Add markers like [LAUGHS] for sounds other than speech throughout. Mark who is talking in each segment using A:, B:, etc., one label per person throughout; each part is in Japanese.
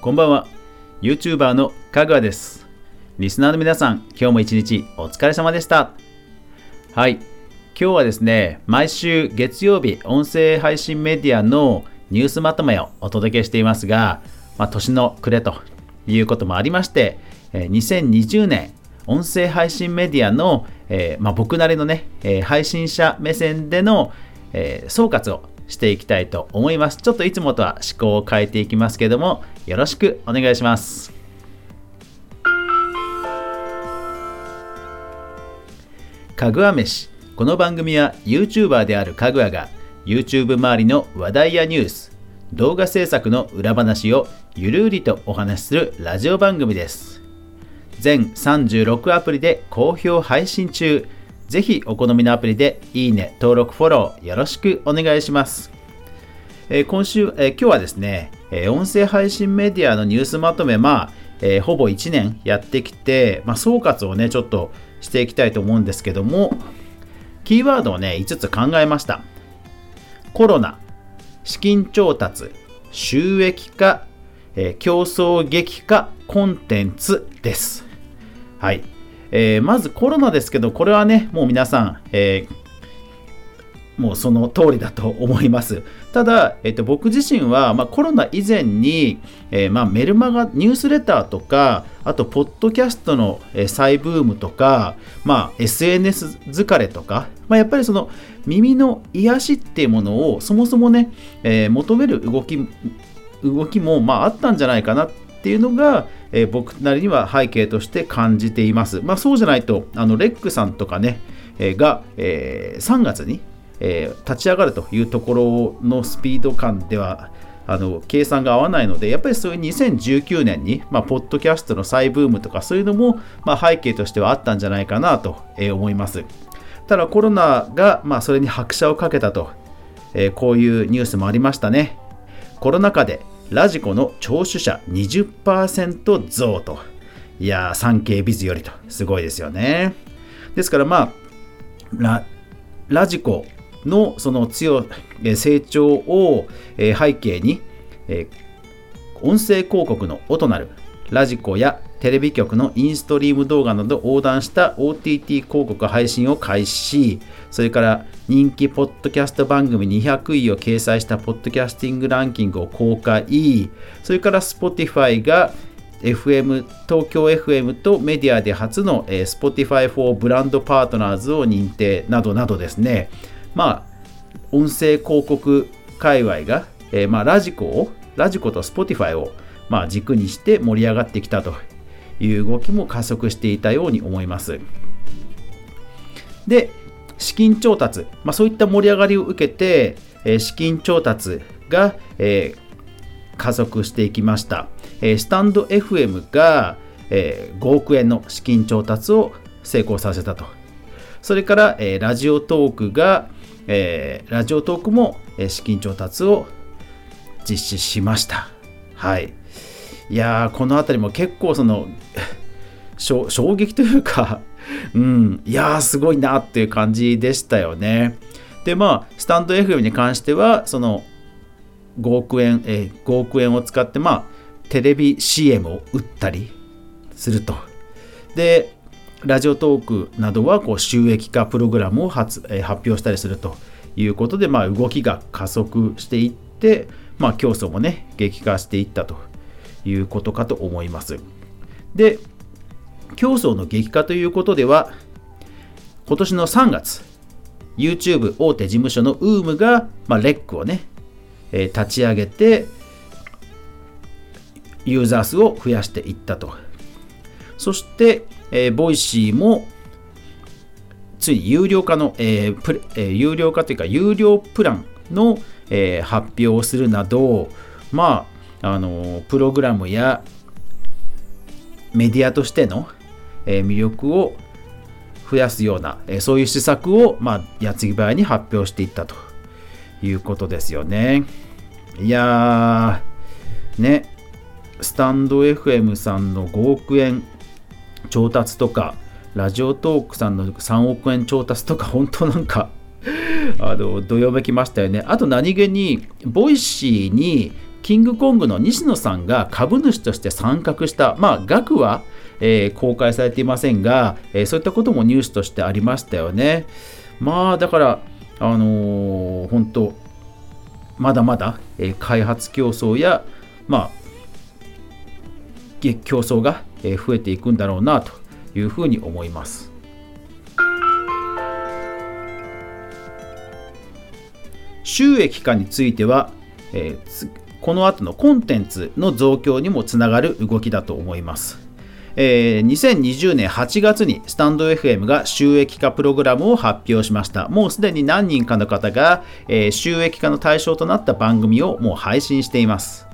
A: こんばんは。YouTuber のかぐわです。リスナーの皆さん今日も一日お疲れ様でした。はい。今日はですね毎週月曜日音声配信メディアのニュースまとめをお届けしていますが、まあ、年の暮れということもありまして2020年音声配信メディアの、えー、まあ、僕なりのね、えー、配信者目線での、えー、総括をしていきたいと思います。ちょっといつもとは思考を変えていきますけども、よろしくお願いします。かぐわ飯。この番組は YouTuber であるかぐわが YouTube 周りの話題やニュース、動画制作の裏話をゆるりとお話しするラジオ番組です。全36アプリで好評配信中。ぜひお好みのアプリでいいね、登録、フォローよろしくお願いします。えー、今週、えー、今日はですね、えー、音声配信メディアのニュースまとめ、まあ、えほぼ1年やってきて、まあ、総括をね、ちょっとしていきたいと思うんですけども、キーワードをね、5つ考えました。コロナ、資金調達、収益化、え競争激化、コンテンツです。はい。えー、まずコロナですけど、これはね、もう皆さん、えー、もうその通りだと思います。ただ、えっと、僕自身は、まあ、コロナ以前に、えー、まあ、メルマガ、ニュースレターとか、あと、ポッドキャストの、え再ブームとか、まあ、SNS 疲れとか、まあ、やっぱりその耳の癒しっていうものをそもそもね、え求める動き、動きも、まあ、あったんじゃないかなっていうのが、えー、僕なりには背景として感じています。まあ、そうじゃないと、あのレックさんとかね、えー、が、えー、3月に、えー、立ち上がるというところのスピード感では、あの計算が合わないので、やっぱりそういう2019年に、まあ、ポッドキャストの再ブームとかそういうのも、まあ、背景としてはあったんじゃないかなと思います。ただコロナが、まあ、それに拍車をかけたと、えー、こういうニュースもありましたね。コロナ禍でラジコの聴取者20%増と。いやー、産経ビズよりと。すごいですよね。ですからまあ、ララジコのその強成長を背景に、音声広告の音なるラジコやテレビ局のインストリーム動画など横断した OTT 広告配信を開始。それから人気ポッドキャスト番組200位を掲載したポッドキャスティングランキングを公開。それから Spotify が FM 東京 FM とメディアで初の Spotify for ブランドパートナーズを認定。などなどですね。まあ音声広告界隈が、えー、まあラジコをラジコと Spotify をまあ軸にして盛り上がってきたという動きも加速していたように思います。で、資金調達、まあ、そういった盛り上がりを受けて、えー、資金調達が、えー、加速していきました。えー、スタンド FM が、え5億円の資金調達を成功させたと。それから、えラジオトークが、えラジオトークも、え資金調達を実施しました。はい。いや、この辺りも結構その、[LAUGHS] 衝撃というか [LAUGHS] うん、いやー、すごいなっていう感じでしたよね。で、まあ、スタンド FM に関しては、その5億円、えー、5億円を使って、まあ、テレビ CM を打ったりすると。で、ラジオトークなどはこう収益化プログラムを発,、え、発表したりするということで、まあ、動きが加速していって、まあ、競争もね、激化していったということかと思います。で、競争の激化ということでは、今年の3月、YouTube 大手事務所の UM が、まあ、レックをね、えー、立ち上げて、ユーザー数を増やしていったと。そして、えー、 Voicyも、ついに有料化の、えープえー、有料化というか、有料プランの、え、発表をするなど、まあ、あのプログラムやメディアとしての、え魅力を増やすような、えそういう施策を、まあ、矢継ぎ早に発表していったということですよね。いやー、ね、スタンド FM さんの5億円調達とか、 Radiotalkさんの3億円調達とか、[LAUGHS] 本当なんかあの、どよめきましたよね。あと何気に、 Voicyにキングコングの西野さんが株主として参画した、まあ、額は、えー、公開されていませんが、えー、そういったこともニュースとしてありましたよね。まあだから、あのー、本当まだまだ、えー、開発競争や、まあ、競争が増えていくんだろうなというふうに思います。収益化については、えー、この後のコンテンツの増強にもつながる動きだと思います。えー、2020年8月にスタンド FM が収益化プログラムを発表しました。もうすでに何人かの方が、えー、収益化の対象となった番組をもう配信しています。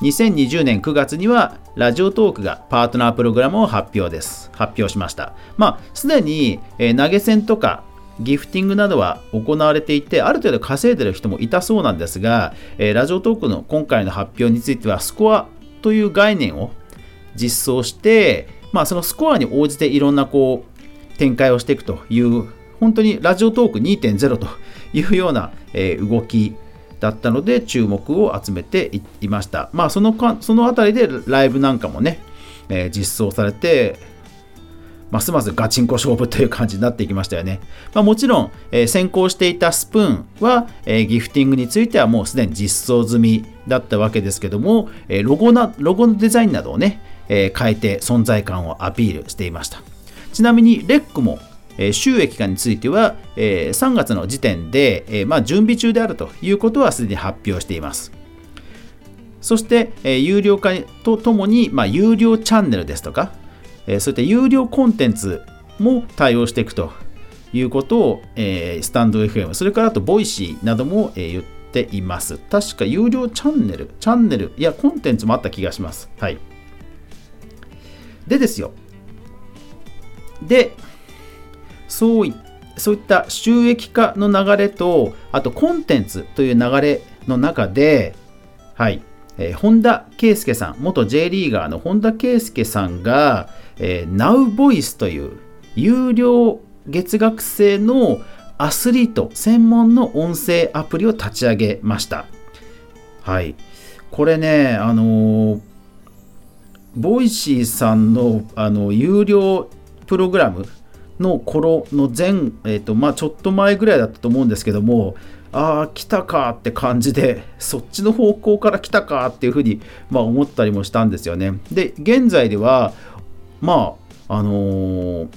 A: 2020年9月にはラジオトークがパートナープログラムを発表です。発表しました。まあ、すでに、えー、投げ銭とかギフティングなどは行われていて、ある程度稼いでる人もいたそうなんですが、え、ラジオトークの今回の発表については、スコアという概念を実装して、まあ、そのスコアに応じていろんなこう展開をしていくという、本当にラジオトーク2.0というような、え、動きだったので注目を集めていました。まあそのかそのあたりでライブなんかもね、え、実装されて、ますますガチンコ勝負という感じになっていきましたよね。まあ、もちろん、えー、先行していたスプーンは、えー、ギフティングについてはもうすでに実装済みだったわけですけども、えー、ロゴなロゴのデザインなどをね、え変えて存在感をアピールしていました。ちなみにレックもえ収益化については、え3月の時点で、えま、準備中であるということはすでに発表しています。そして、え有料化とともに、ま、有料チャンネルですとか、えそういった有料コンテンツも対応していくということを、えスタンド FM、それからあと Voicyなども、え言っています。確か有料チャンネル、チャンネル、いや、コンテンツもあった気がします。はい。でですよ。で、そういそういった収益化の流れと、あとコンテンツという流れの中で、はい、えー、本田圭佑さん、元 J リーガーの本田圭佑さんが、え、NowVoice という有料月額制のアスリート専門の音声アプリを立ち上げました。はい。これね、あのー、ボイシーさんのあの有料プログラムの頃の前、えーとまあ、ちょっと前ぐらいだったと思うんですけどもああ来たかって感じで [LAUGHS] そっちの方向から来たかっていうふうに、まあ、思ったりもしたんですよね。で現在ではまああのー、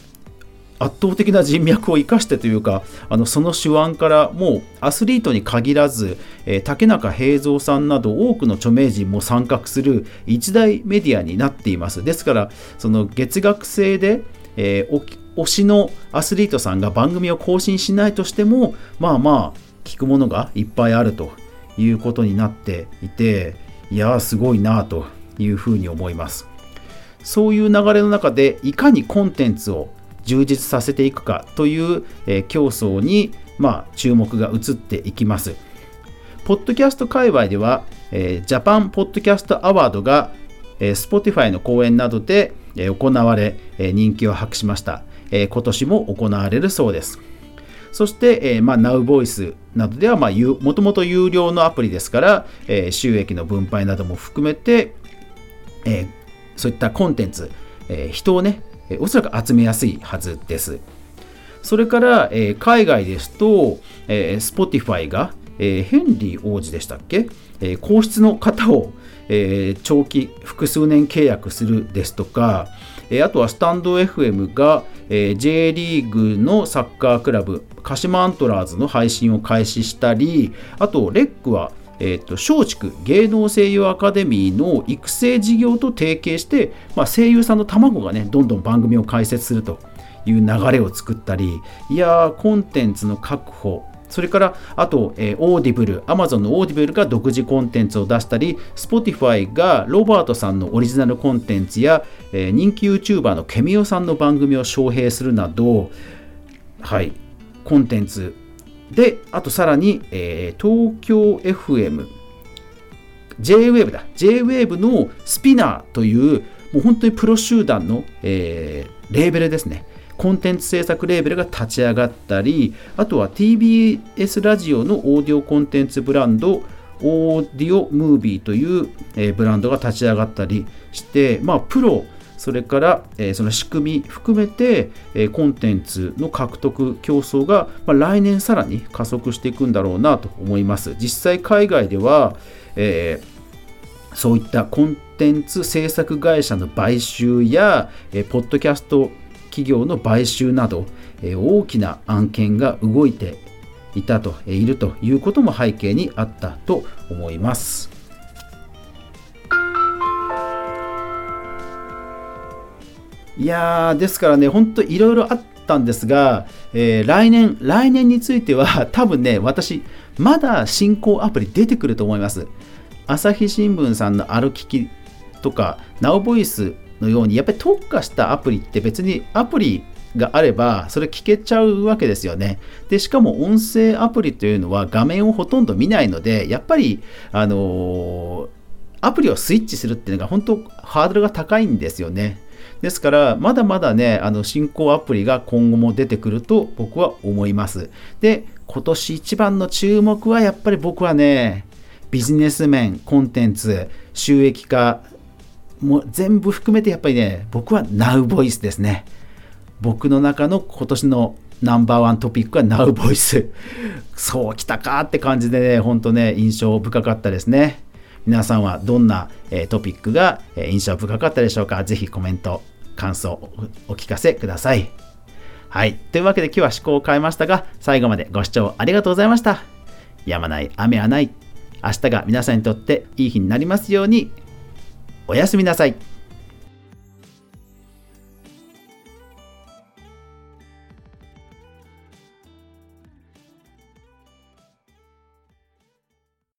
A: 圧倒的な人脈を生かしてというかあのその手腕からもうアスリートに限らず、えー、竹中平蔵さんなど多くの著名人も参画する一大メディアになっています。ですからその月額制で、えー、推しのアスリートさんが番組を更新しないとしてもまあまあ聞くものがいっぱいあるということになっていていやすごいなというふうに思います。そういう流れの中でいかにコンテンツを充実させていくかという、競争に、まあ、注目が移っていきますポッドキャスト界隈では、ジャパンポッドキャストアワードが、えー、Spotify の講演などで、行われ、人気を博しました今年も行われるそうです。そして、えー、まあ、NowVoice などでは、まあ、もともと有料のアプリですから、収益の分配なども含めて、そういったコンテンツ、え人をね、おそらく集めやすいはずです。それから、え海外ですと、え Spotify が、えヘンリー王子でしたっけ、え皇室の方を、え長期複数年契約するですとか、えあとはスタンド FM が、え J リーグのサッカークラブ鹿島アントラーズの配信を開始したりあとレックはえーと、松竹芸能声優アカデミーの育成事業と提携して、まあ、声優さんの卵がねどんどん番組を開設するという流れを作ったりいやコンテンツの確保それから、あと、えー、オーディブル、アマゾンのオーディブルが独自コンテンツを出したり、Spotify がロバートさんのオリジナルコンテンツや、えー、人気 YouTuber の kemioさんの番組を招聘するなど、はい、コンテンツで、あとさらに、えー、東京 FM、 J-WAVE だ、JWAVE のスピナーという、もう本当にプロ集団の、えー、レーベルですね。コンテンツ制作レーベルが立ち上がったり、あとは TBS ラジオのオーディオコンテンツブランド、オーディオムービーという、えー、ブランドが立ち上がったりして、まあ、プロそれから、え、その仕組み含めて、え、コンテンツの獲得競争が、ま、来年さらに加速していくんだろうなと思います。実際海外では、えー、そういったコンテンツ制作会社の買収や、え、ポッドキャスト企業の買収など、え、大きな案件が動いていたと、いるということも背景にあったと思います。いやー、ですからね、本当いろいろあったんですが、えー、来年、来年については [LAUGHS] 多分ね、私、まだ進行アプリ出てくると思います。朝日新聞さんの歩ききとか、ナウボイスのように、やっぱり特化したアプリって別にアプリがあれば、それ聞けちゃうわけですよね。で、しかも音声アプリというのは画面をほとんど見ないので、やっぱり、あのー、アプリをスイッチするっていうのが本当ハードルが高いんですよね。ですから、まだまだね、あの進行アプリが今後も出てくると僕は思います。で、今年一番の注目はやっぱり僕はね、ビジネス面、コンテンツ、収益化、もう全部含めてやっぱりね、僕は Now Voice ですね。僕の中の今年のナンバーワントピックは Now Voice。そうきたかって感じでね、ほんとね、印象深かったですね。皆さんはどんな、えトピックが、え印象深かったでしょうか？ぜひコメント、感想をお聞かせください。はい。というわけで今日は思考を変えましたが、最後までご視聴ありがとうございました。やまない雨はない。明日が皆さんにとっていい日になりますように。おやすみなさい。